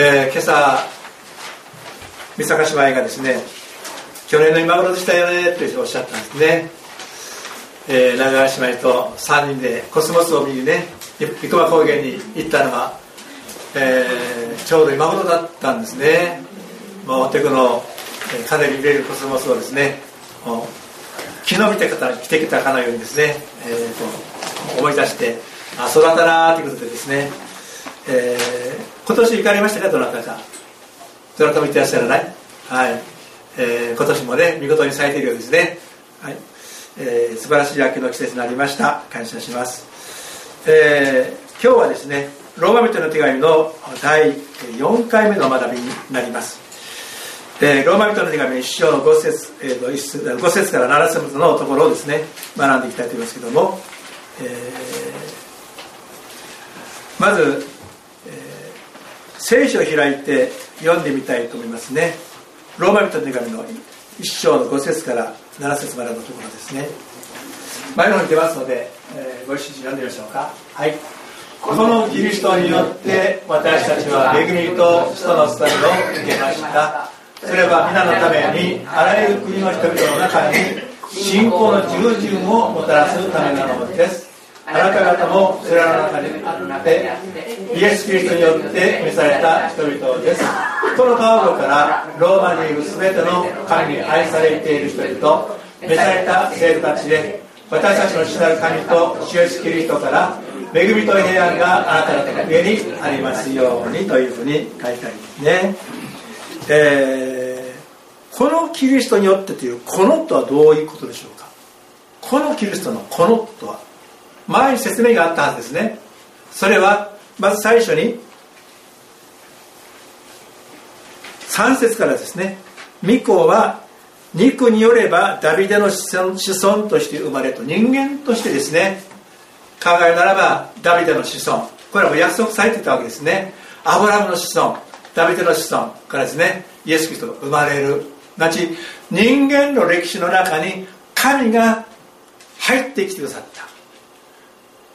えー、今朝三坂姉妹がですね去年の今頃でしたよねっておっしゃったんですね、えー、長川姉妹と3人でコスモスを見にね生駒高原に行ったのが、えー、ちょうど今頃だったんですね。もうお手このかなり見れるコスモスをですね昨日見て方来てきたかのようにですね、えー、と思い出してあ育ったなということでですね、えー、今年行かれましたかどなたか。どなたも行ってらっしゃらない。はい、えー、今年もね見事に咲いているようですね。はい、えー、素晴らしい秋の季節になりました。感謝します、えー、今日はですねローマ人の手紙の第4回目の学びになります。えー、ローマ人の手紙1章の5節,、えー、5節から7節のところをですね学んでいきたいと思いますけども、えー、まず、聖書を開いて読んでみたいと思いますね。ローマ人の手紙の1章の5節から7節までのところですね。前の方に出ますので、えー、ご一緒に読んでみましょうか。はい。このキリストによって私たちは恵みと人の伝えを受けました。それは皆のためにあらゆる国の人々の中に信仰の従順をもたらすためなのです。あなた方もそれらの中にあってイエス・キリストによって召された人々です。このパウロからローマにいる全ての神に愛されている人々召された生徒たちで私たちの主なる神と主イエス・キリストから恵みと平安があなた方の上にありますようにというふうに書いてありますね。えー、このキリストによってというこのとはどういうことでしょうか？このキリストのこのとは？前に説明があったはずですね。それはまず最初に3節からですね。御子は肉によればダビデの子孫として生まれと人間としてですね考えならばダビデの子孫。これはもう約束されてたわけですね。アブラムの子孫ダビデの子孫からですねイエス・キリストが生まれる。なち人間の歴史の中に神が入ってきてくださった。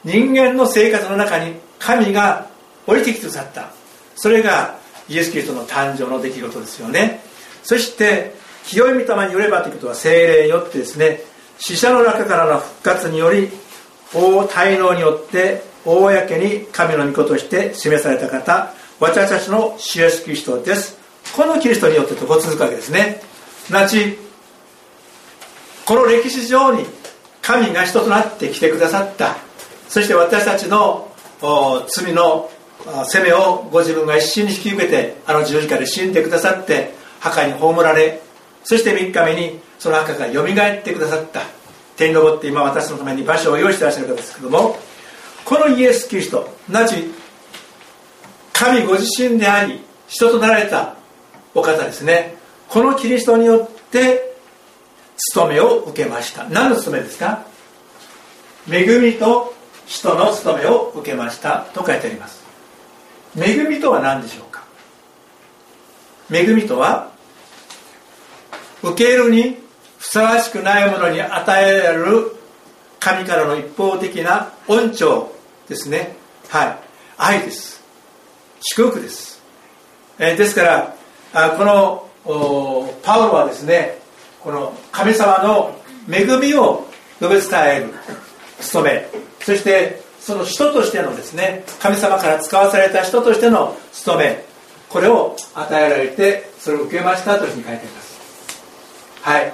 人間の生活の中に神が降りてきてくださった。それがイエス・キリストの誕生の出来事ですよね。そして清い御霊によればということは精霊によってですね死者の中からの復活により大滞納によって公に神の御子として示された方私たちの主イエスキリストです。このキリストによってとこ続くわけですね。なちこの歴史上に神が人となって来てくださった。そして私たちの罪の責めをご自分が一心に引き受けてあの十字架で死んでくださって墓に葬られそして3日目にその墓がよみがえってくださった天に昇って今私のために場所を用意してらっしゃる方ですけどもこのイエス・キリストなち神ご自身であり人となられたお方ですね。このキリストによって務めを受けました。何の務めですか？恵みと人の務めを受けました。と書いてあります。恵みとは何でしょうか？恵みとは受けるにふさわしくないものに与えられる神からの一方的な恩寵ですね。はい。愛です。祝福です、えー、ですからあこのパウロはですねこの神様の恵みを述べ伝える。務めそしてその人としてのですね神様から使わされた人としての務めこれを与えられてそれを受けましたというふうに書いています。はい。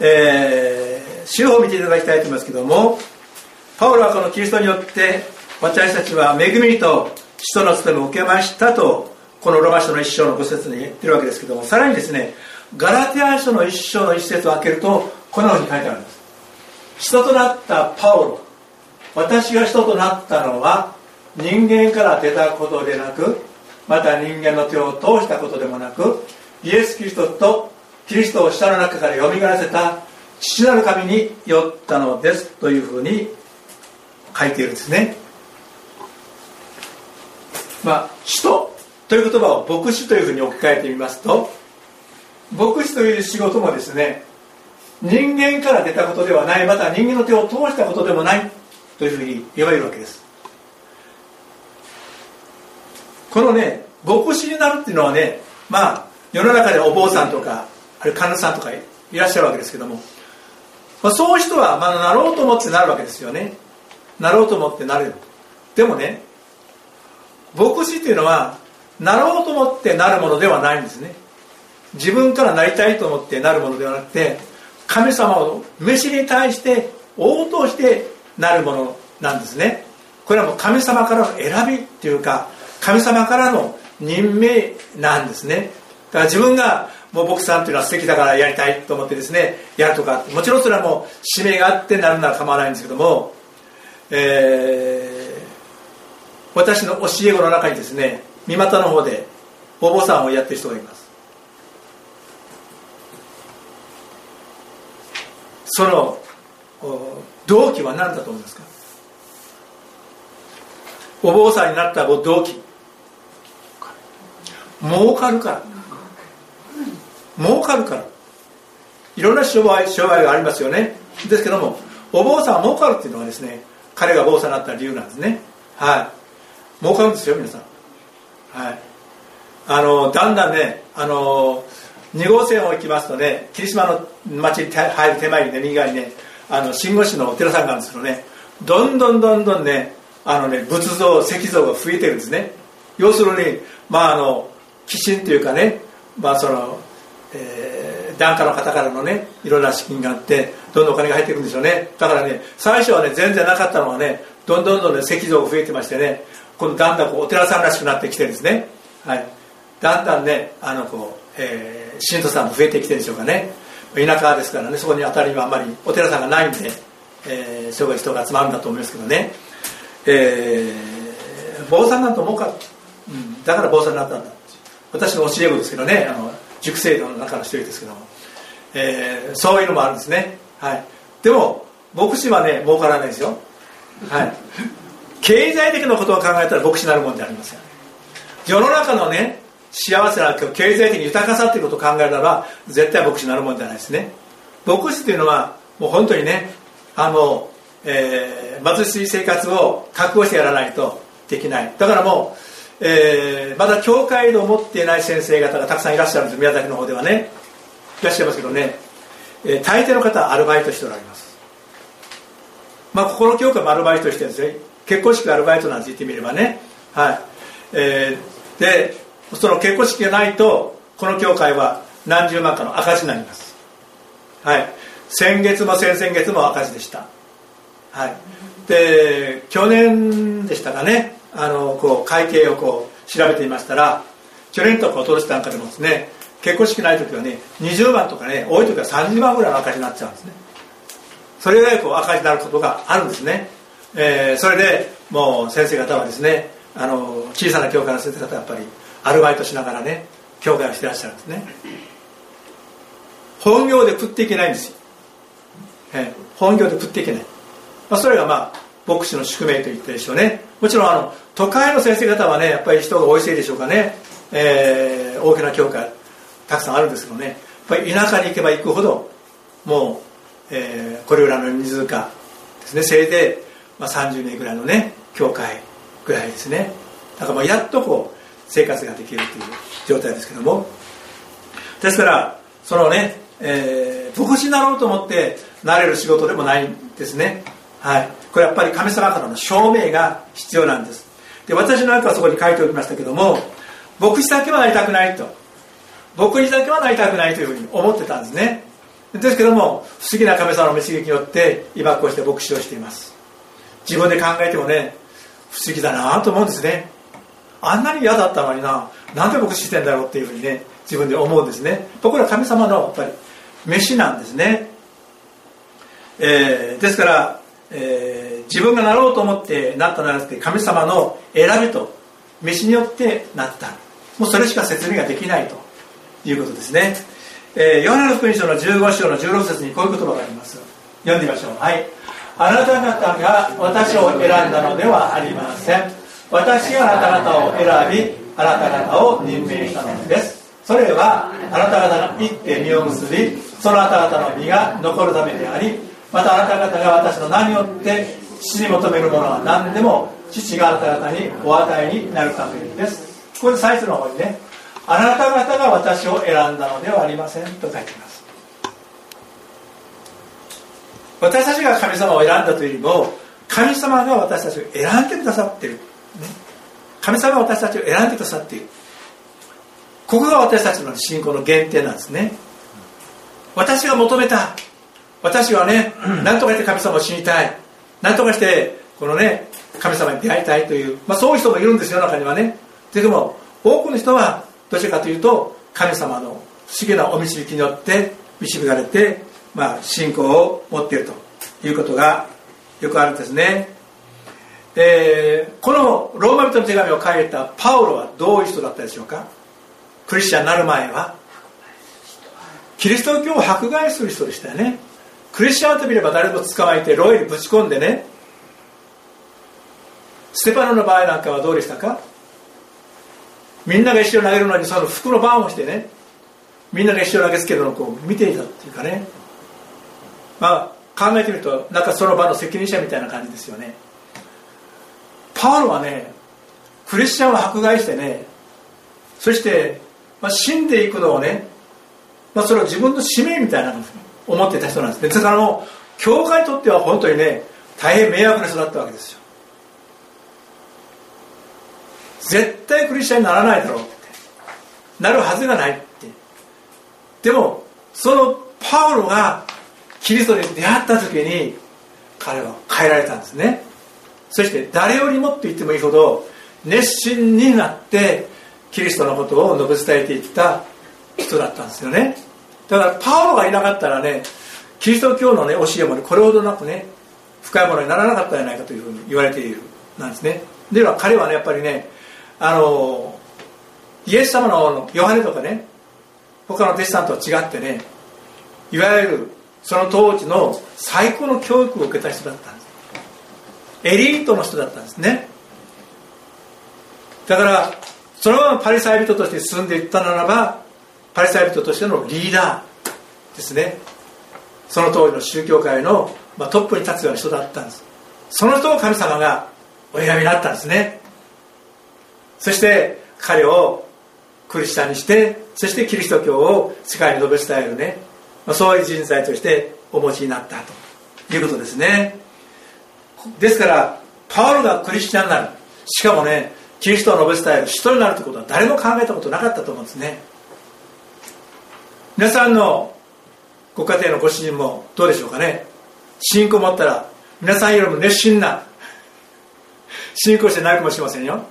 えー、主を見ていただきたいと思いますけどもパウロはこのキリストによって私たちは恵みと使徒の務めを受けましたとこのロマ書の一章の5節に言ってるわけですけどもさらにですねガラティア書の一章の一節を開けるとこのように書いてあるんです。人となったパウロ。私が人となったのは人間から出たことでなくまた人間の手を通したことでもなくイエス・キリストとキリストを下の中からよみがらせた父なる神によったのですというふうに書いているんですね。まあ使徒という言葉を牧師というふうに置き換えてみますと牧師という仕事もですね人間から出たことではないまた人間の手を通したことでもないというふうに言われるわけです。このね牧師になるっていうのはねまあ世の中でお坊さんとかあれ神主さんとかいらっしゃるわけですけども、まあ、そういう人は、まあ、なろうと思ってなるわけですよね。なろうと思ってなれる。でもね牧師っていうのはなろうと思ってなるものではないんですね。自分からなりたいと思ってなるものではなくて神様を飯に対して応答してなるものなんですね。これはもう神様からの選びっていうか神様からの任命なんですね。だから自分がもう僕さんっていうのは素敵だからやりたいと思ってですねやるとかもちろんそれはもう使命があってなるなら構わないんですけども、えー、私の教え子の中にですね三股の方でお坊さんをやってる人がいます。その動機は何だと思いますか？お坊さんになった動機。儲かるから。儲かるから。いろんな商売商売がありますよね。ですけどもお坊さんは儲かるっていうのはですね彼が坊さんになった理由なんですね。はい。儲かるんですよ皆さん。はい。あのだんだんねあの2号線を行きますとね霧島の町に入る手前にね右側にねあの新護市のお寺さんがあるんですけどねどんどんどんどんねあのね仏像石像が増えてるんですね。要するにまああの寄進というかねまあその、えー、檀家の方からのねいろんな資金があってどんどんお金が入っていくんでしょうね。だからね最初はね全然なかったのはねどんどんどんどん、ね、石像が増えてましてねこのだんだんこうお寺さんらしくなってきてですね。はい。だんだんねあのこう、えー、信徒さんも増えてきてるんでしょうかね。田舎ですからね。そこにあたりはあんまりお寺さんがないんで、えー、そうい人が集まるんだと思いますけどね、えー、坊さんなんと思うか、うん、だから坊さんになったんだ私の教え子ですけどね。あの塾生徒の中の一人ですけども、えー、そういうのもあるんですね、はい、でも牧師はね儲からないですよ、はい、経済的なことを考えたら牧師になるもんじゃありません。世の中のね幸せな経済的に豊かさっていうことを考えたら絶対牧師になるもんじゃないですね。牧師っていうのはもう本当にねあの、えー、貧しい生活を覚悟してやらないとできない。だからもう、えー、まだ教会を持っていない先生方がたくさんいらっしゃるんです。宮崎の方ではね。いらっしゃいますけどね、えー、大抵の方はアルバイトしておられます。まあここの教会もアルバイトしてるんですね結婚式アルバイトなんて言ってみればね。はい、えー、でその結婚式がないとこの教会は何十万かの赤字になります。はい。先月も先々月も赤字でした。はい。で去年でしたかね。あのこう会計をこう調べていましたら去年とか今年なんかでもですね結婚式ない時はね20万とかね多い時は30万ぐらいの赤字になっちゃうんですね。それぐらいこう赤字になることがあるんですね、えー、それでもう先生方はですねあの小さな教会の先生方はやっぱりアルバイトしながらね教会をしてらっしゃるんですね。本業で食っていけないんですよ、え本業で食っていけない、まあ、それがまあ牧師の宿命と言ってでしょうね。もちろんあの都会の先生方はねやっぱり人が多いせいでしょうかね、えー、大きな教会たくさんあるんですけどね。やっぱり田舎に行けば行くほどもう、えー、これらの人数かですね。せいぜい、まあ、30名ぐらいのね教会ぐらいですね。だからまあやっとこう生活ができるという状態ですけども。ですからそのね、えー、牧師になろうと思ってなれる仕事でもないんですね。はい。これやっぱり神様からの証明が必要なんです。で私なんかはそこに書いておきましたけども牧師だけはなりたくないと。牧師だけはなりたくないというふうに思ってたんですね。ですけども不思議な神様の導きによって今こうして牧師をしています。自分で考えてもね不思議だなと思うんですね。あんなに嫌だったのにな。なんで僕してんだろうっていうふうにね自分で思うんですね。僕ら神様のやっぱり飯なんですね、えー、ですから、えー、自分がなろうと思ってなったならなくて神様の選びと飯によってなった。もうそれしか説明ができないと。いうことですね、えー、ヨハネの福音書の15章の16節にこういう言葉があります。読んでみましょう。はい。あなた方が私を選んだのではありません。私があなた方を選びあなた方を任命したのです。それはあなた方が行って実を結びそのあなた方の実が残るためでありまたあなた方が私の名によって父に求めるものは何でも父があなた方にお与えになるためです。ここで最初の方にねあなた方が私を選んだのではありませんと書いています。私たちが神様を選んだというよりも神様が私たちを選んでくださっている、神様が私たちを選んでくださっている。ここが私たちの信仰の原点なんですね。私が求めた。私はね 何とかして神様を死にたい。何とかしてこのね神様に出会いたいという、まあ、そういう人もいるんですよ中にはね。でも多くの人はどちらかというと神様の不思議なお導きによって導かれて、まあ、信仰を持っているということがよくあるんですね、えー、このローマ人の手紙を書いたパウロはどういう人だったでしょうか？クリスチャンになる前は。キリスト教を迫害する人でしたよね。クリスチャンと見れば誰も捕まえてロイにぶち込んでね。ステパノの場合なんかはどうでしたか？みんなが一緒に投げるのにその服の番をしてね。みんなが一緒に投げつけるのをこう見ていたっていうかね。まあ考えてみるとなんかその場の責任者みたいな感じですよね。パウロはねクリスチャンを迫害してねそして、まあ、死んでいくのをね、まあ、それを自分の使命みたいなのを思ってた人なんです。ねだからもう教会にとっては本当にね大変迷惑な人だったわけですよ。絶対クリスチャンにならないだろうって。なるはずがないって。でもそのパウロがキリストに出会った時に彼は変えられたんですね。そして誰よりもって言ってもいいほど熱心になってキリストのことを述べ伝えていった人だったんですよね。だからパウロがいなかったらねキリスト教のね教えもねこれほどなくね深いものにならなかったんじゃないかというふうに言われているなんですね。では彼はねやっぱりねあのイエス様のヨハネとかね他の弟子さんとは違ってねいわゆるその当時の最高の教育を受けた人だったんです。エリートの人だったんですね。だからそのままパリサイ人として進んでいったならばパリサイ人としてのリーダーですね。その当時の宗教界の、ま、トップに立つような人だったんです。その人を神様がお選びになったんですね。そして彼をクリスチャンにしてそしてキリスト教を世界に述べ伝えるね、ま、そういう人材としてお持ちになったということですね。ですからパウロがクリスチャンになる。しかもねキリストを述べ伝える人になるということは誰も考えたことなかったと思うんですね。皆さんのご家庭のご主人もどうでしょうかね。信仰を持ったら皆さんよりも熱心な信仰してないかもしれませんよ。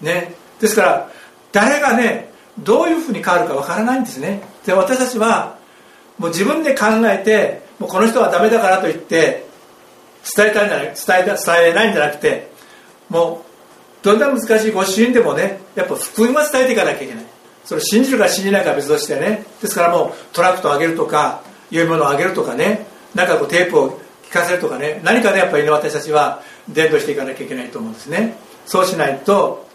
ね、ですから誰がねどういうふうに変わるかわからないんですね。で私たちはもう自分で考えてもうこの人はダメだからといって伝えたいんじゃない伝え伝えないんじゃなくてもうどんな難しいご主人でもねやっぱ福音は伝えていかなきゃいけない。それ信じるか信じないかは別としてね。ですからもうトラクトを上げるとかいうものを上げるとかね。なんかこうテープを聞かせるとかね。何かでやっぱり、ね、私たちは伝道していかなきゃいけないと思うんですね。そうしないと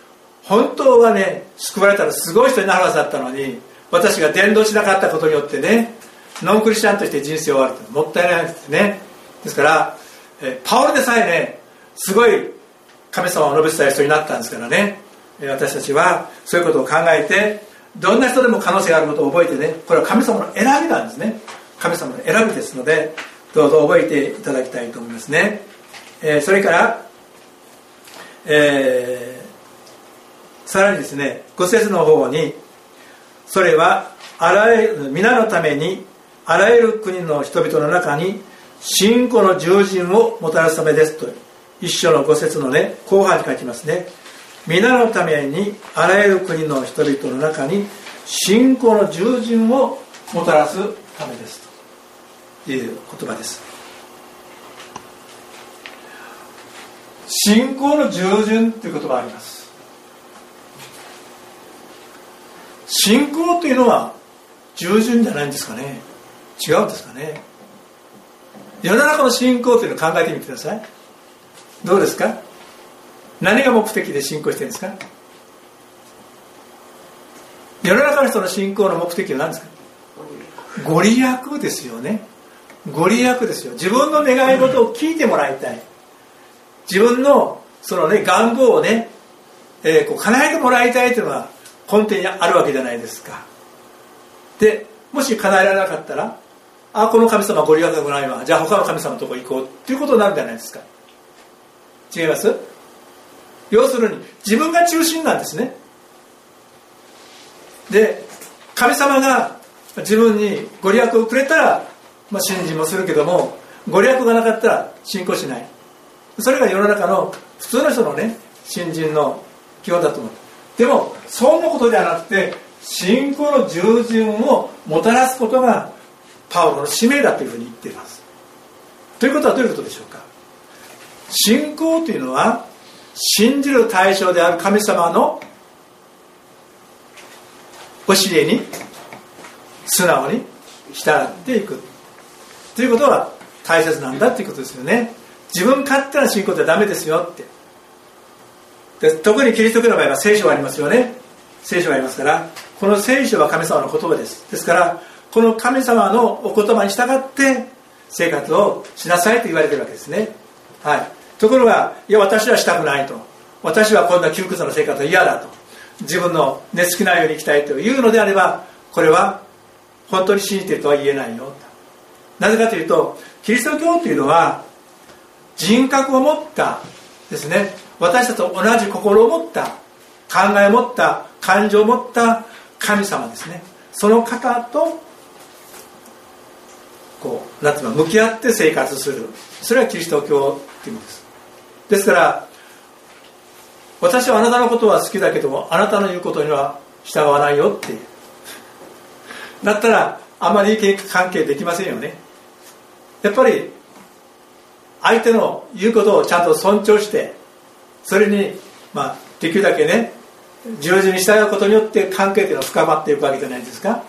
本当はね救われたらすごい人になるはずだったのに私が伝道しなかったことによってねノンクリスチャンとして人生を終わるってもったいないんですね。ですからえパオルでさえねすごい神様を述べ伝える人になったんですからね。私たちはそういうことを考えてどんな人でも可能性があることを覚えてねこれは神様の選びなんですね。神様の選びですのでどうぞ覚えていただきたいと思いますね、え、それから、えーさらにですね5節の方にそれはあらゆる皆のためにあらゆる国の人々の中に信仰の従順をもたらすためですと一章の5節のね後半に書きますね。皆のためにあらゆる国の人々の中に信仰の従順をもたらすためですという言葉です。信仰の従順という言葉があります。信仰というのは従順じゃないんですかね。違うんですかね。世の中の信仰というのを考えてみてください。どうですか？何が目的で信仰してるんですか？世の中の人の信仰の目的は何ですか？ご利益ですよね。ご利益ですよ。自分の願い事を聞いてもらいたい。自分のそのね願望をねえー、こう叶えてもらいたいというのが根底にあるわけじゃないですか。でもし叶えられなかったらあこの神様ご利益がないわ。じゃあ他の神様のとこ行こう。っていうことになるじゃないですか。違います？要するに自分が中心なんですね。で神様が自分にご利益をくれたら、まあ、信心もするけどもご利益がなかったら信仰しない。それが世の中の普通の人のね信心の基本だと思う。でもそんなことではなくて信仰の従順をもたらすことがパウロの使命だというふうに言っています。ということはどういうことでしょうか。信仰というのは信じる対象である神様の教えに素直に従っていく。ということは大切なんだということですよね。自分勝手な信仰ってダメですよって。で特にキリスト教の場合は聖書がありますよね。聖書がありますからこの聖書は神様の言葉です。ですからこの神様のお言葉に従って生活をしなさいと言われてるわけですね。はい。ところがいや私はしたくないと。私はこんな窮屈な生活は嫌だと。自分の寝つきないように生きたいというのであればこれは本当に信じてるとは言えないよ。なぜかというとキリスト教というのは人格を持ったですね。私たちと同じ心を持った考えを持った感情を持った神様ですね。その方とこうなんていうの向き合って生活する。それはキリスト教っていうものです。ですから私はあなたのことは好きだけどもあなたの言うことには従わないよっていう。だったらあまり意見関係できませんよね。やっぱり相手の言うことをちゃんと尊重してそれにまあできるだけね従順に従うことによって関係というのは深まっていくわけじゃないですか。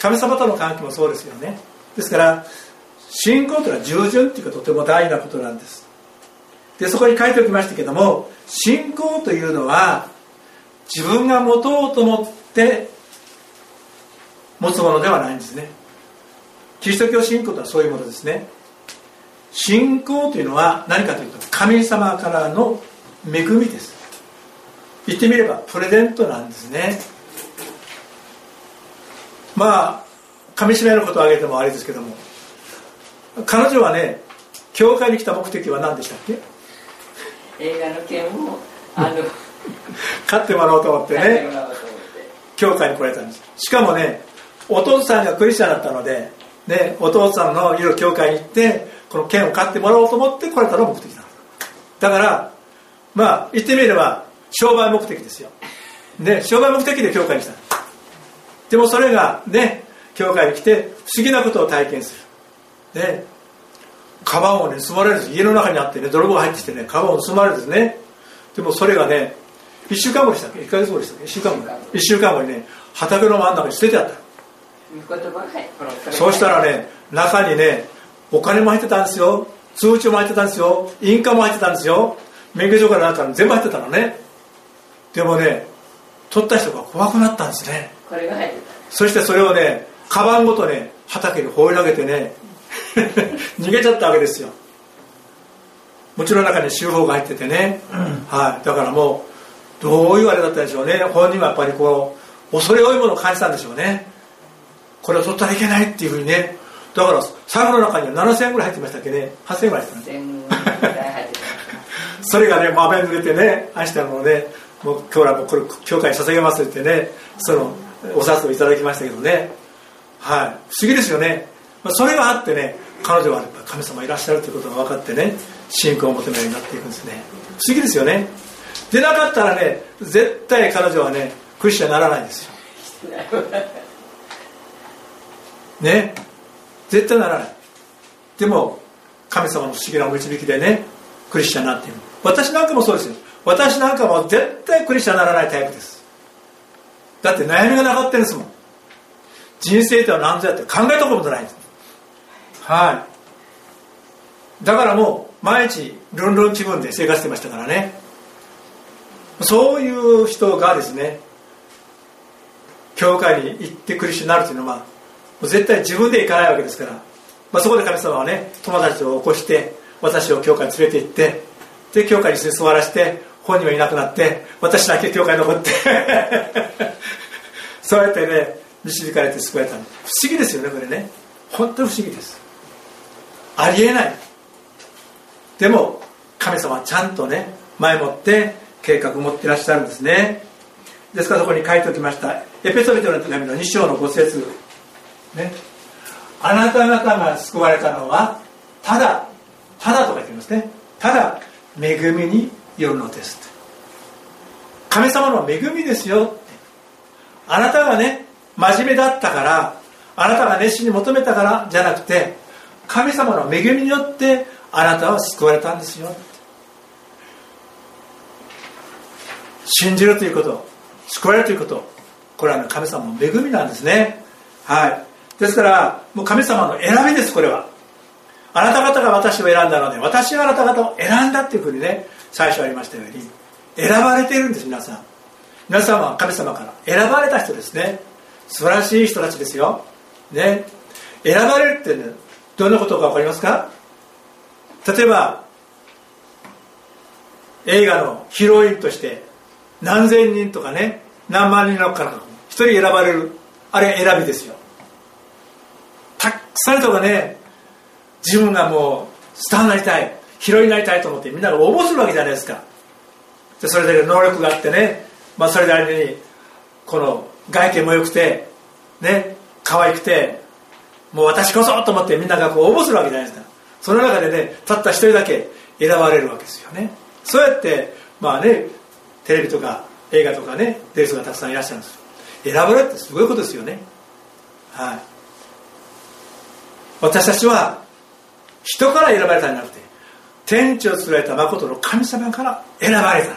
神様との関係もそうですよね。ですから信仰というのは従順というかとても大事なことなんです。でそこに書いておきましたけども信仰というのは自分が持とうと思って持つものではないんですね。キリスト教信仰とはそういうものですね。信仰というのは何かというと神様からの恵みです。言ってみればプレゼントなんですね。まあ上島のことを挙げてもあれですけども彼女はね教会に来た目的は何でしたっけ？映画の件をあの 買ってもらおうと思ってね教会に来られたんです。しかもねお父さんがクリスチャンだったので、ね、お父さんのいる教会に行ってこの剣を買ってもらおうと思って来られたのが目的なんだからまあ言ってみれば商売目的ですよ、ね、商売目的で教会に来た。でもそれがね教会に来て不思議なことを体験する。ね。カバンをね盗まれるんです家の中にあってね泥棒が入ってきてねカバンを盗まれるんですね。でもそれがね1週間後でしたっけ？1か月後でしたっけ？1週間後。1週間後。にね畑の真ん中に捨ててあった。そうしたらね中にねお金も入ってたんですよ。通帳も入ってたんですよ。印鑑も入ってたんですよ。免許証からなんか全部入ってたのね。でもね取った人が怖くなったんですね。そしてそれをねカバンごとね畑に放り投げてね 逃げちゃったわけですよ。もちろん中に手法が入っててね、はい、だからもうどういうあれだったんでしょうね。本人はやっぱりこう恐れ多いものを感じたんでしょうね。これを取ったらいけないっていうふうにね。だから財布の中には7000円ぐらい入ってましたっけね。8000円ぐらい入ってた。それがね豆濡れてね愛したのをねもう今日はもうこれ教会に捧げますってねそのお札をいただきましたけどねはい。不思議ですよね。まあ、それがあってね彼女はやっぱ神様いらっしゃるということが分かってね信仰を求めるようになっていくんですね。不思議ですよね。でなかったらね絶対彼女はねクリスチャンにならないんですよ。ね。絶対ならない。でも神様の不思議な導きでねクリスチャンになっている私なんかもそうですよ。私なんかも絶対クリスチャンにならないタイプです。だって悩みがなかったんですもん人生とは何ぞやって考えたことない。はい。だからもう毎日ルンルン気分で生活してましたからね。そういう人がですね教会に行ってクリスチャンになるというのは絶対自分で行かないわけですから、まあ、そこで神様はね友達を起こして私を教会に連れて行ってで教会に座らせて本人はいなくなって私だけ教会に残って。そうやってね導かれて救われた不思議ですよねこれね。本当に不思議です。ありえない。でも神様はちゃんとね前もって計画を持っていらっしゃるんですね。ですからそこに書いておきました。エペソビトの手紙の2章の5節。ね。あなた方が救われたのはただただとか言ってますね。ただ恵みによるのです。神様の恵みですよあなたがね真面目だったからあなたが熱心に求めたからじゃなくて神様の恵みによってあなたは救われたんですよ。信じるということ救われるということこれは神様の恵みなんですね。はい。ですからもう神様の選びですこれは。あなた方が私を選んだので私があなた方を選んだっていうふうにね最初ありましたように選ばれているんです皆さん。皆さんは神様から選ばれた人ですね。素晴らしい人たちですよ。ね。選ばれるってねどんなことか分かりますか？例えば映画のヒロインとして何千人とかね何万人のから一人選ばれるあれ選びですよ。たくさんの人がね自分がもうスターになりたいヒロインになりたいと思ってみんなが応募するわけじゃないですか。でそれだけ能力があってね、まあ、それで相手にこの外見も良くてね可愛くてもう私こそと思ってみんながこう応募するわけじゃないですか。その中でねたった一人だけ選ばれるわけですよね。そうやってまあねテレビとか映画とかね出る人がたくさんいらっしゃるんです選ばれるってすごいことですよね。はい。私たちは人から選ばれたんじゃなくて天地を作られた誠の神様から選ばれた。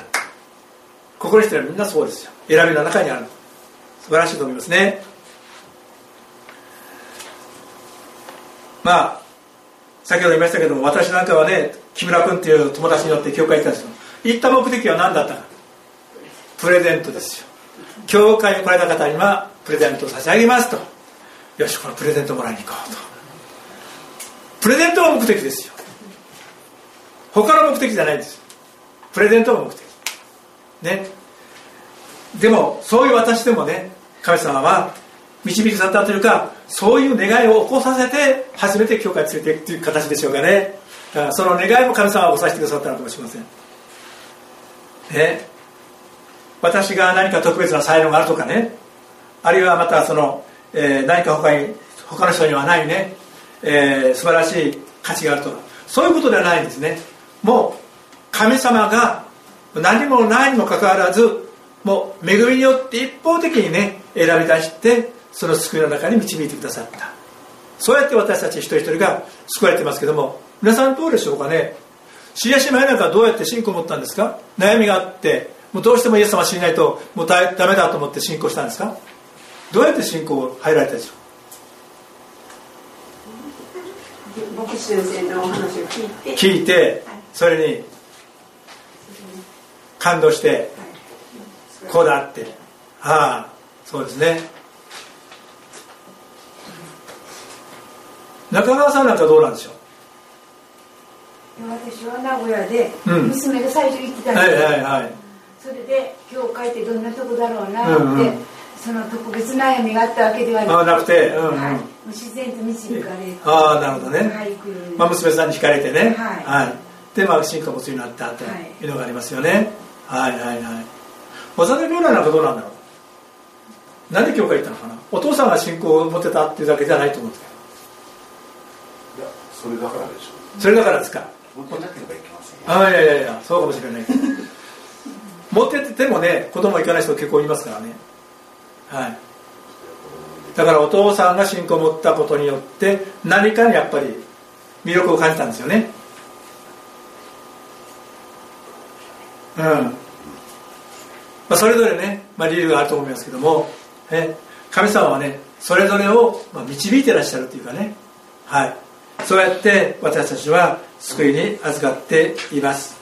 ここにしてるみんなそうですよ。選びの中にある。素晴らしいと思いますね。まあ先ほど言いましたけども私なんかはね木村君っていう友達によって教会行ったんですよ。行った目的は何だったか。プレゼントですよ。教会に来られた方にはプレゼントを差し上げますと。よしこのプレゼントをもらいに行こうと。プレゼントが目的ですよ。他の目的じゃないんですプレゼントが目的。ね。でもそういう私でもね神様は導きされたというかそういう願いを起こさせて初めて教会に連れていくという形でしょうかね。その願いも神様は起こさせてくださったのかもしれません。ね。私が何か特別な才能があるとかね。あるいはまたその、えー、何か他に他の人にはないね、えー、素晴らしい価値があるとか。そういうことではないんですね。もう神様が何もないにもかかわらずもう恵みによって一方的にね選び出してその救いの中に導いてくださった。そうやって私たち一人一人が救われてますけども皆さんどうでしょうかね？シリア姉妹なんかどうやって信仰を持ったんですか？悩みがあってもうどうしてもイエス様知りないともうダメだと思って信仰したんですか？どうやって信仰入られたでしょう？牧師先生のお話を聞いて。聞いてそれに感動してこうだってああそうですね。中川さんなんかどうなんでしょう？私は名古屋で娘が最初行ってたんです。はいはいはい、それで教会ってどんなとこだろうなって、うんうん、その特別悩みがあったわけではなくて、うんうん。はい、自然と導かれてああなるほどね、はい、まあ、娘さんに惹かれてね、はい。はい、でまあ進化もつになったとい。うのがありますよね、はい、はいはいはいなんかどうなんだろう。なんで教会行ったのかな。お父さんが信仰を持ってたっていうだけじゃないと思っていやそれだからでしょう。それだからですか。なければいけませんあいやいやいやそうかもしれない持っててもね子供行かない人結構いますからね。はい。だからお父さんが信仰を持ったことによって何かにやっぱり魅力を感じたんですよね。うんまあ、それぞれね、まあ、理由があると思いますけども、え神様はねそれぞれを導いてらっしゃるというかねはい。そうやって私たちは救いに預かっています。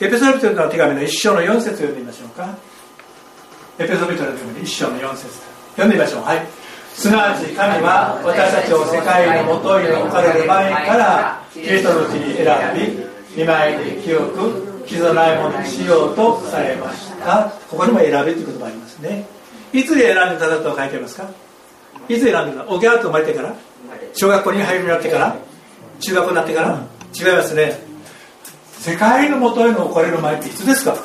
エペソビトルの手紙の一章の4節を読んでみましょうか。エペソビトルの手紙の一章の4節読んでみましょう。はい。すなわち神は私たちを世界のもとに置かれる前からキリストのうちに選び見舞いに清く傷のないものにしようとされました。ここにも選べという言葉ありますね。いつで選んでくださったと書いてありますか？いつ選んでくださった沖縄と生まれてから？小学校に入るようになってから？中学になってから？違いますね。世界のもとへの置かれる前っていつですか？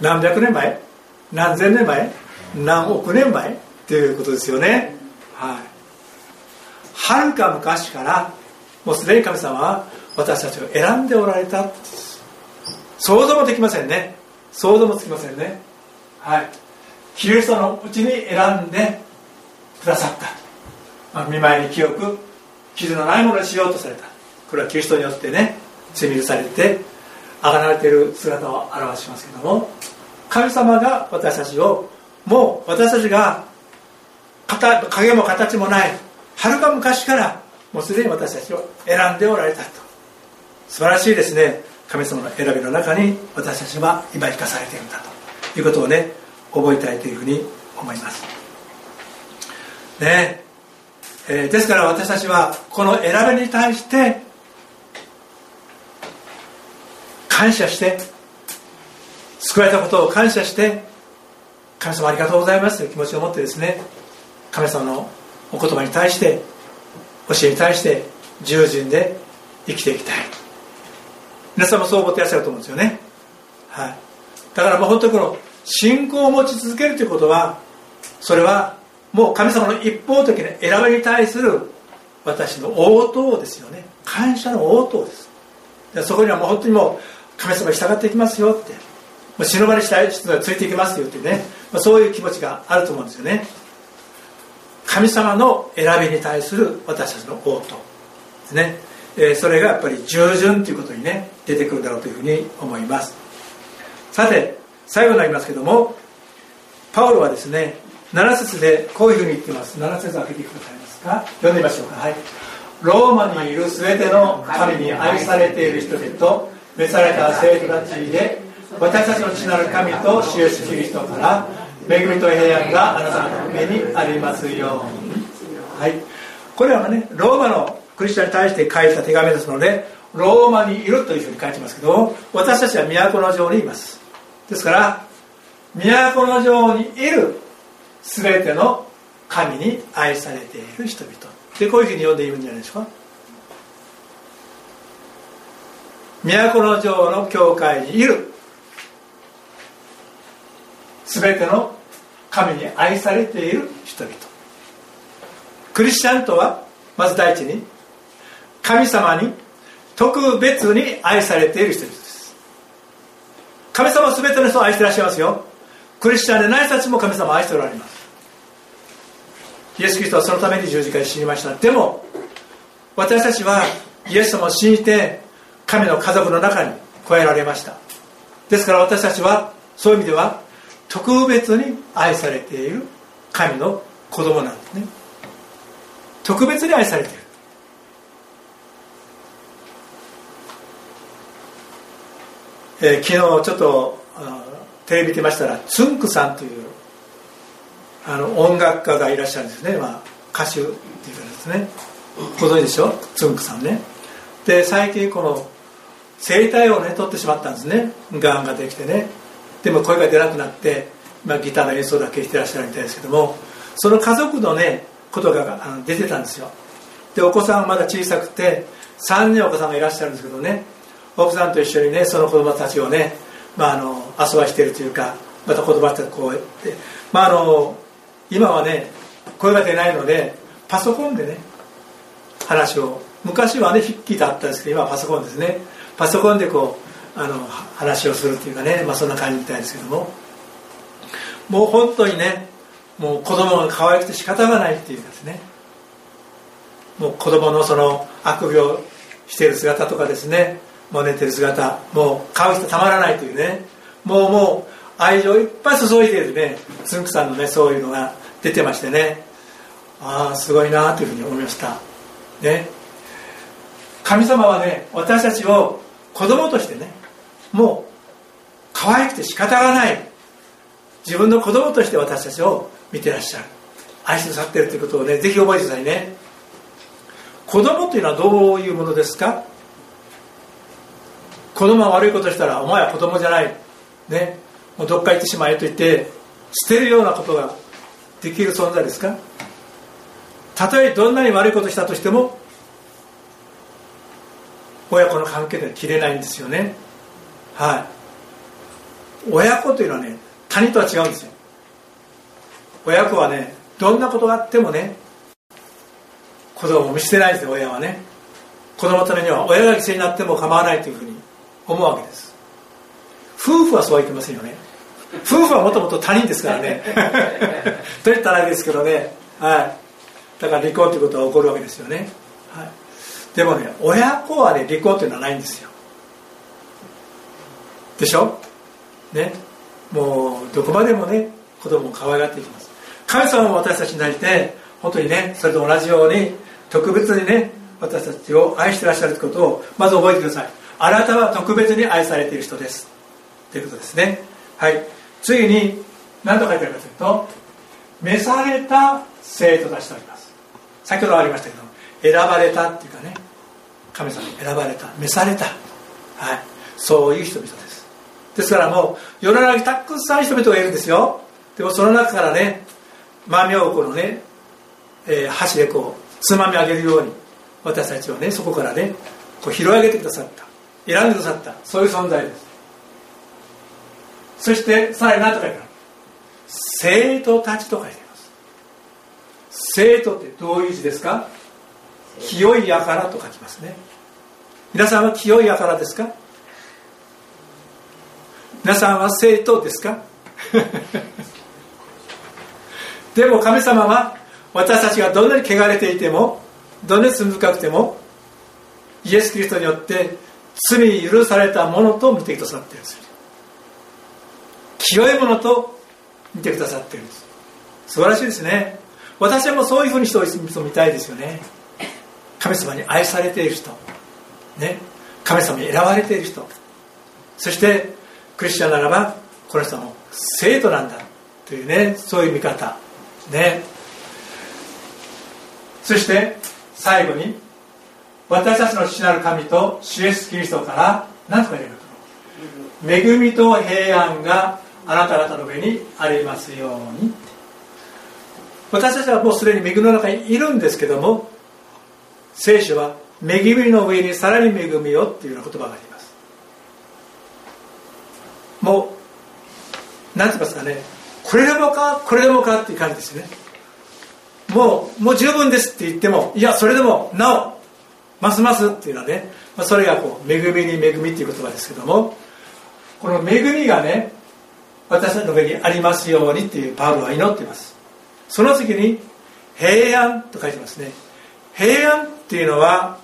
何百年前？何千年前？何億年前？っていうことですよね。はい。はるか昔からもうすでに神様は私たちを選んでおられた。想像もできませんね。想像もつきませんね。はい。キリストのうちに選んでくださった、まあ、見舞いに清く傷のないものにしようとされた。これはキリストによってね罪許されてあがられている姿を表しますけども神様が私たちをもう私たちが影も形もないはるか昔からもうすでに私たちを選んでおられたと。素晴らしいですね。神様の選びの中に私たちは今生かされているんだということをね覚えたいというふうに思います。ね。えー、ですから私たちはこの選びに対して感謝して救われたことを感謝して神様ありがとうございますという気持ちを持ってですね神様のお言葉に対して教えに対して従順で生きていきたい。皆さんもそう思ってらっしゃると思うんですよね、はい、だからもう本当にこの信仰を持ち続けるということはそれはもう神様の一方的な選びに対する私の応答ですよね。感謝の応答です。でそこにはもう本当にもう神様に従っていきますよって。もう死ぬまでしたい人はついていきますよってね、まあ、そういう気持ちがあると思うんですよね。神様の選びに対する私たちの応答ですね、え、それがやっぱり従順ということにね出てくるだろうというふうに思います。さて最後になりますけどもパウロはですね7節でこういうふうに言ってます。7節開けてくださいますか？読んでみましょうか。はい。ローマにいる全ての神に愛されている人々召された生徒たちで私たちの父なる神と主イエスキリストから恵みと平安があなたの目にありますように。はい。これはねローマのクリスチャンに対して書いた手紙ですのでローマにいるというふうに書いてますけど私たちは都城にいます。ですから都城にいる全ての神に愛されている人々。でこういうふうに読んでいるんじゃないですか。都城の教会にいる。全ての神に愛されている人々。クリスチャンとはまず第一に神様に特別に愛されている人です。神様は全ての人を愛していらっしゃいますよ。クリスチャンでない人たちも神様を愛しておられます。イエス・キリストはそのために十字架に死にました。でも私たちはイエス様を信じて神の家族の中に加えられました。ですから私たちはそういう意味では特別に愛されている神の子供なんですね。特別に愛されている。えー、昨日ちょっとテレビ見てましたらつんくさんというあの音楽家がいらっしゃるんですね、まあ、歌手っていうかですね。ご存知でしょ？つんくさんね。で最近この声帯をね取ってしまったんですね。がんができてね。でも声が出なくなって、まあ、ギターの演奏だけしてらっしゃるみたいですけどもその家族のねことがあの出てたんですよ。でお子さんはまだ小さくて3人お子さんがいらっしゃるんですけどね。奥さんと一緒にねその子供たちをね、まあ、あの遊ばしているというかまた子供たちこうやって、まあ、あの今はね声が出ないのでパソコンでね話を昔はね筆記だったんですけど今はパソコンですね。パソコンでこうあの話をするっていうかね、まあ、そんな感じみたいですけども。もう本当にねもう子供が可愛くて仕方がないっていうかですね。もう子供のそのあくびをしている姿とかですね。もう寝てる姿もう顔してたまらないというね。もうもう愛情いっぱい注いでるねつんくさんのねそういうのが出てましてね。ああすごいなというふうに思いました。ね。神様はね私たちを子供としてねもう可愛くて仕方がない自分の子供として私たちを見てらっしゃる。愛してくださってるということをねぜひ覚えてくださいね。子供というのはどういうものですか？子供は悪いことしたらお前は子供じゃない。ね。もうどっか行ってしまえと言って捨てるようなことができる存在ですか？たとえどんなに悪いことしたとしても親子の関係では切れないんですよね。はい。親子というのはね他人とは違うんですよ。親子はねどんなことがあってもね子供を見捨てないですよ親はね。子供のためには親が犠牲になっても構わないというふうに思うわけです。夫婦はそうはいきませんよね。夫婦はもともと他人ですからね。と言ったらあれですけどね。はい。だから離婚ということは起こるわけですよね、はい、でもね親子はね離婚というのはないんですよ。でしょ？ね。もうどこまでもね子供を可愛がっていきます。神様も私たちになりて本当にねそれと同じように特別にね私たちを愛してらっしゃることをまず覚えてくださいあなたは特別に愛されている人です。ということですね。はい。次に何と書いてあるかというと召された生徒たちとあります。先ほどありましたけど選ばれたっていうかね神様に選ばれた。召された。はい。そういう人々です。ですからもう世の中にたくさん人々がいるんですよ。でもその中からね豆をこのね、えー、箸でこうつまみ上げるように私たちはねそこからねこう拾い上げてくださった。選んでくださった。そういう存在です。そしてさらに何と書いてある生徒たちと書いています。生徒ってどういう字ですか？清いやからと書きますね。皆さんは清いやからですか？皆さんは生徒ですか？でも神様は私たちがどんなに汚れていてもどんなに罪深くてもイエス・キリストによって罪許されたものと見てくださっているんです。清いものと見てくださっているんです。素晴らしいですね。私はもうそういうふうに人を見たいですよね。神様に愛されている人。ね。神様に選ばれている人。そしてクリスチャンならばこの人も生徒なんだというね。そういう見方。ね。そして最後に私たちの父なる神と主イエスキリストから何とか言える恵みと平安があなた方の上にありますように。私たちはもうすでに恵みの中にいるんですけども聖書は恵みの上にさらに恵みをっていうような言葉があります。もう何て言いますかね。これでもかこれでもかっていう感じですね。もうもう十分ですって言ってもいやそれでもなおますますっていうのはね、まあ、それがこう恵みに恵みっていう言葉ですけどもこの恵みがね私たちの上にありますようにっていうパウロは祈っています。その次に平安と書いてますね。平安っていうのは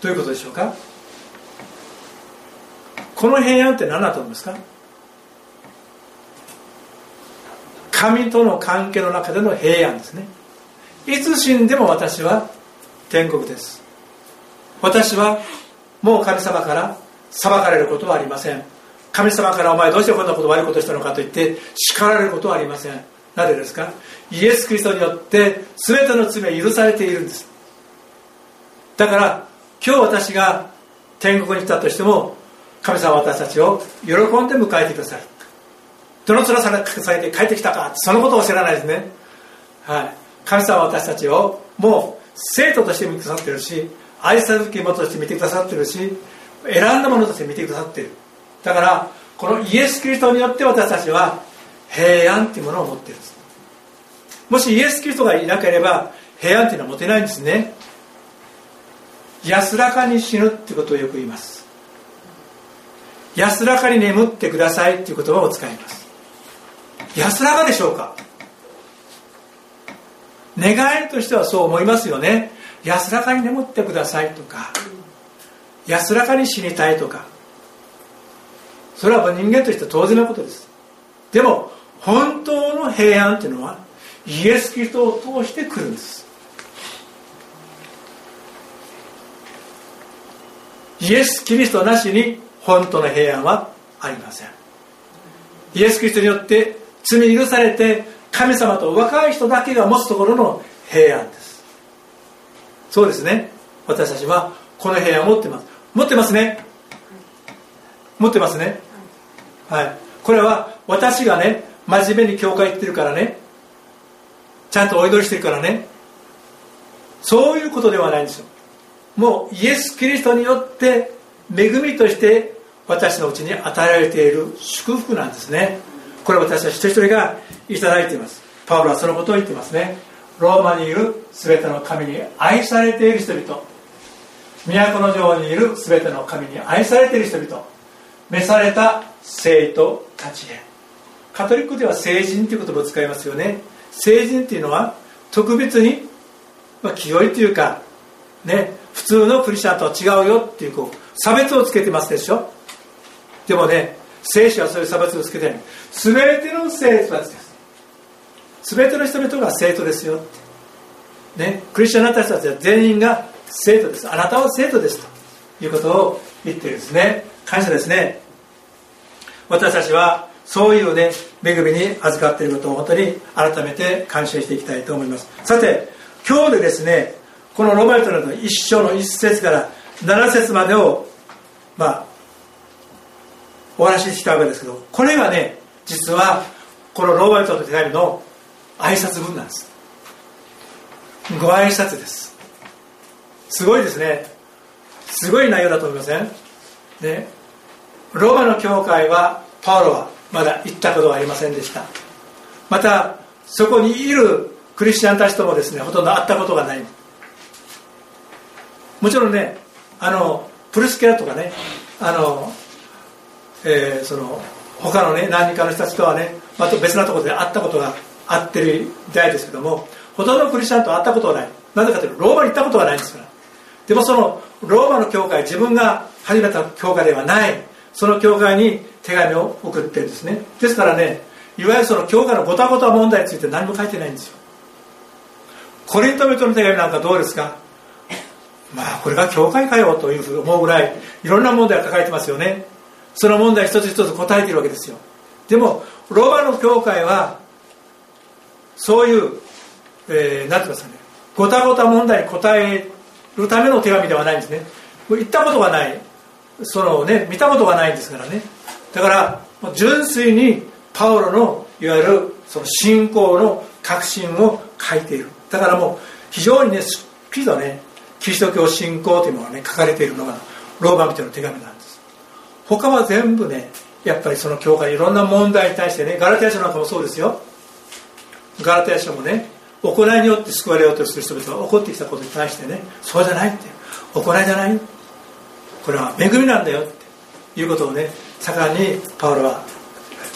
どういうことでしょうか？この平安って何だと思いますか？神との関係の中での平安ですね。いつ死んでも私は天国です。私はもう神様から裁かれることはありません。神様からお前どうしてこんなこと悪いことしたのかと言って叱られることはありません。なぜですか？イエス・キリストによって全ての罪は許されているんです。だから今日私が天国に来たとしても神様は私たちを喜んで迎えてくださる。どの面されて帰ってきたかそのことを知らないですね、はい、神様は私たちをもう生徒として見てくださってるし愛されるべきもとして見てくださってるし選んだものとして見てくださってる。だからこのイエス・キリストによって私たちは平安っていうものを持ってるんです。もしイエス・キリストがいなければ平安っていうのは持てないんですね。安らかに死ぬってことをよく言います。安らかに眠ってくださいっていう言葉を使います。安らかでしょうか？願いとしてはそう思いますよね。安らかに眠ってくださいとか安らかに死にたいとか。それは人間として当然のことです。でも本当の平安っていうのはイエス・キリストを通してくるんです。イエス・キリストなしに本当の平安はありません。イエス・キリストによって罪許されて神様と若い人だけが持つところの平安です。そうですね。私たちはこの部屋を持ってます。持ってますね。持ってますね。はい。これは私がね真面目に教会行ってるからねちゃんとお祈りしてるからねそういうことではないんですよ。もうイエス・キリストによって恵みとして私のうちに与えられている祝福なんですね。これ私たち一人一人がいただいています。パウロはそのことを言ってますね。ローマにいる全ての神に愛されている人々。都の城にいる全ての神に愛されている人々。召された生徒たちへ。カトリックでは聖人という言葉を使いますよね。聖人っていうのは特別に、まあ、清いというかね普通のクリスチャンとは違うよっていうこう差別をつけてますでしょ。でもね聖書はそういう差別をつけてない全ての生徒たちです。全ての人々が生徒ですよね。クリスチャンの私たちは全員が生徒です。あなたは生徒ですということを言ってるんですね。感謝ですね。私たちはそういうね恵みに預かっていることを本当に改めて感謝していきたいと思います。さて今日でですねこのロマイトの一章の一節から7節までをまあお話ししたわけですけどこれがね実はこのローマ人の手紙の挨拶文なんです。ご挨拶です。すごいですね。すごい内容だと思いません？ね。ローマの教会はパウロはまだ行ったことはありませんでした。またそこにいるクリスチャンたちともですねほとんど会ったことがない。もちろんねあのプルスケラとかねあの、えー、その他のね何人かの人たちとはねまた別なところで会ったことがあってるみたいですけどもほとんどのクリスチャンと会ったことはない。なぜかというとローマに行ったことがないんですから。でもそのローマの教会自分が始めた教会ではない。その教会に手紙を送ってるんですね。ですからねいわゆるその教会のごたごた問題について何も書いてないんですよ。コリントメトの手紙なんかどうですか？まあこれが教会かよというふうに思うぐらいいろんな問題を抱えてますよね。その問題一つ一つ答えているわけですよ。でもローマの教会はそういう、えー、なんて言いますかねごたごた問題に答えるための手紙ではないんですね。行ったことがない。そのね見たことがないんですからね。だから純粋にパウロのいわゆるその信仰の確信を書いている。だからもう非常にねすっきりとねキリスト教信仰というのがね書かれているのがローマ人の手紙なんです。他は全部ねやっぱりその教会いろんな問題に対してねガラテヤ書なんかもそうですよ。ガラテヤ書もね行いによって救われようとする人々が起こってきたことに対してねそうじゃないって。行いじゃない。これは恵みなんだよって。いうことをね盛んにパウロは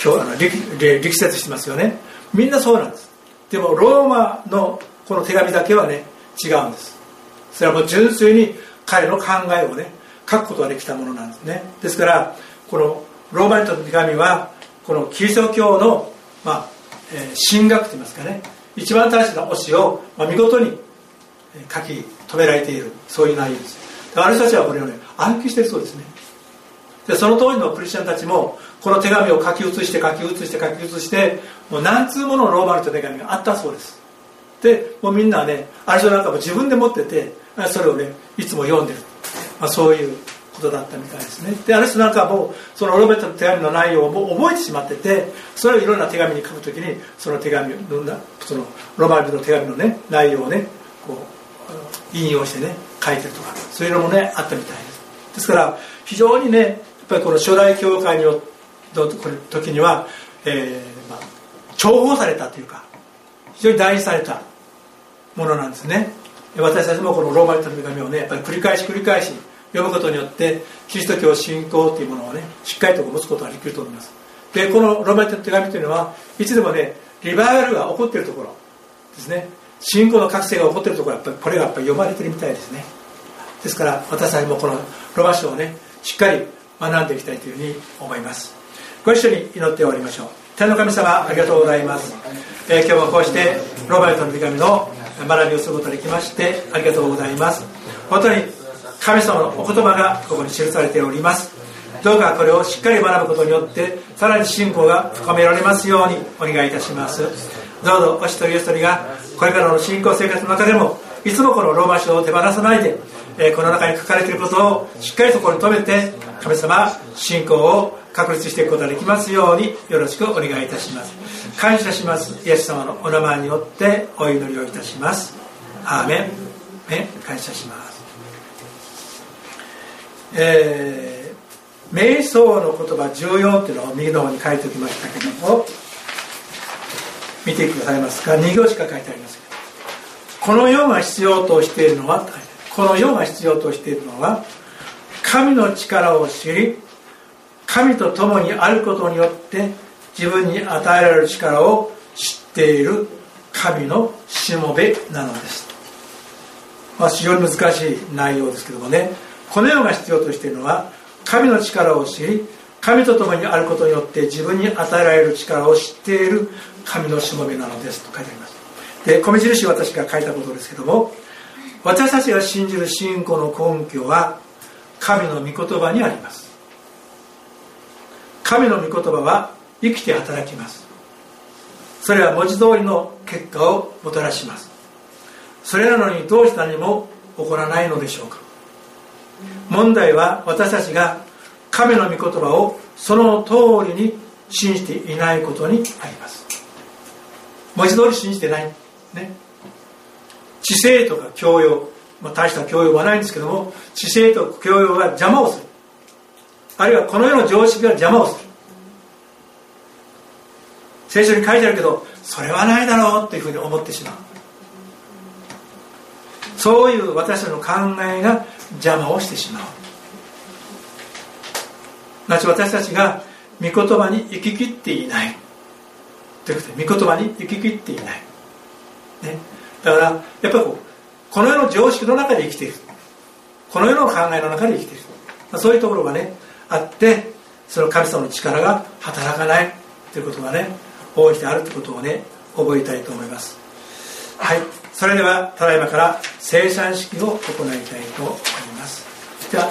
今日あの力力説してますよね。みんなそうなんです。でもローマのこの手紙だけはね違うんです。それはもう純粋に彼の考えをね書くことができたものなんですね。ですからこのローマ人の手紙はこのキリスト教の、まあえー、神学といいますかね。一番大切な教えを、まあ、見事に書き留められているそういう内容です。ある人たちはこれをね暗記してるそうですね。でその当時のクリスチャンたちもこの手紙を書き写して書き写して書き写してもう何通ものローマ人の手紙があったそうです。でもうみんなねある人なんかも自分で持っててそれをねいつも読んでる、まあ、そういうことだったみたいですね。である人なんかもうそのロベットの手紙の内容をもう覚えてしまっててそれをいろんな手紙に書くときにその手紙そのロマンの手紙のね内容をねこう引用してね書いてるとかそういうのもねあったみたいです。ですから非常にねやっぱりこの初代教会によの時には、えーまあ、重宝されたというか非常に大事されたものなんですね。私たちもこのローマ人の手紙をねやっぱり繰り返し繰り返し読むことによってキリスト教信仰というものをねしっかりと持つことができると思います。でこのローマ人の手紙というのはいつでもねリバイバルが起こっているところですね。信仰の覚醒が起こっているところやっぱりこれがやっぱり読まれてるみたいですね。ですから私たちもこのロマ書をねしっかり学んでいきたいというふうに思います。ご一緒に祈って終わりましょう。天の神様ありがとうございます、えー、今日はこうしてロバートの手紙の学びをすることができましてありがとうございます。本当に神様のお言葉がここに記されております。どうかこれをしっかり学ぶことによってさらに信仰が深められますようにお願いいたします。どうぞお一人お一人がこれからの信仰生活の中でもいつもこのローマ書を手放さないで、え、この中に書かれていることをしっかりとこに留めて神様信仰を確立していくことができますようによろしくお願いいたします。感謝しますイエス様のお名前によってお祈りをいたします。アーメン、感謝します。えー、瞑想の言葉14っていうのを右の方に書いておきましたけども見てくださいますか？2行しか書いてありますこの世が必要としているのはこの世が必要としているのは神の力を知り神と共にあることによって自分に与えられる力を知っている神のしもべなのです、まあ、非常に難しい内容ですけどもね。この世が必要としているのは神の力を知り神と共にあることによって自分に与えられる力を知っている神のしもべなのですと書いてあります。で米印私が書いたことですけども私たちが信じる信仰の根拠は神の御言葉にあります。神の御言葉は生きて働きます。それは文字通りの結果をもたらします。それなのにどうして何も起こらないのでしょうか。問題は私たちが神の御言葉をその通りに信じていないことにあります。文字通り信じてない。ね。知性とか教養、まあ、大した教養はないんですけども知性と教養が邪魔をする。あるいはこの世の常識が邪魔をする。聖書に書いてあるけどそれはないだろうというふうに思ってしまう。そういう私たちの考えが邪魔をしてしまう。なち私たちが御言葉に生ききっていない？ということ？で御言葉に生ききっていない、ね、だからやっぱりここの世の常識の中で生きている。この世の考えの中で生きている、そういうところがねあってその神様の力が働かない。ということがね大いてあるということをね覚えたいと思います。はい。それではただいまから生産式を行いたいと思います。では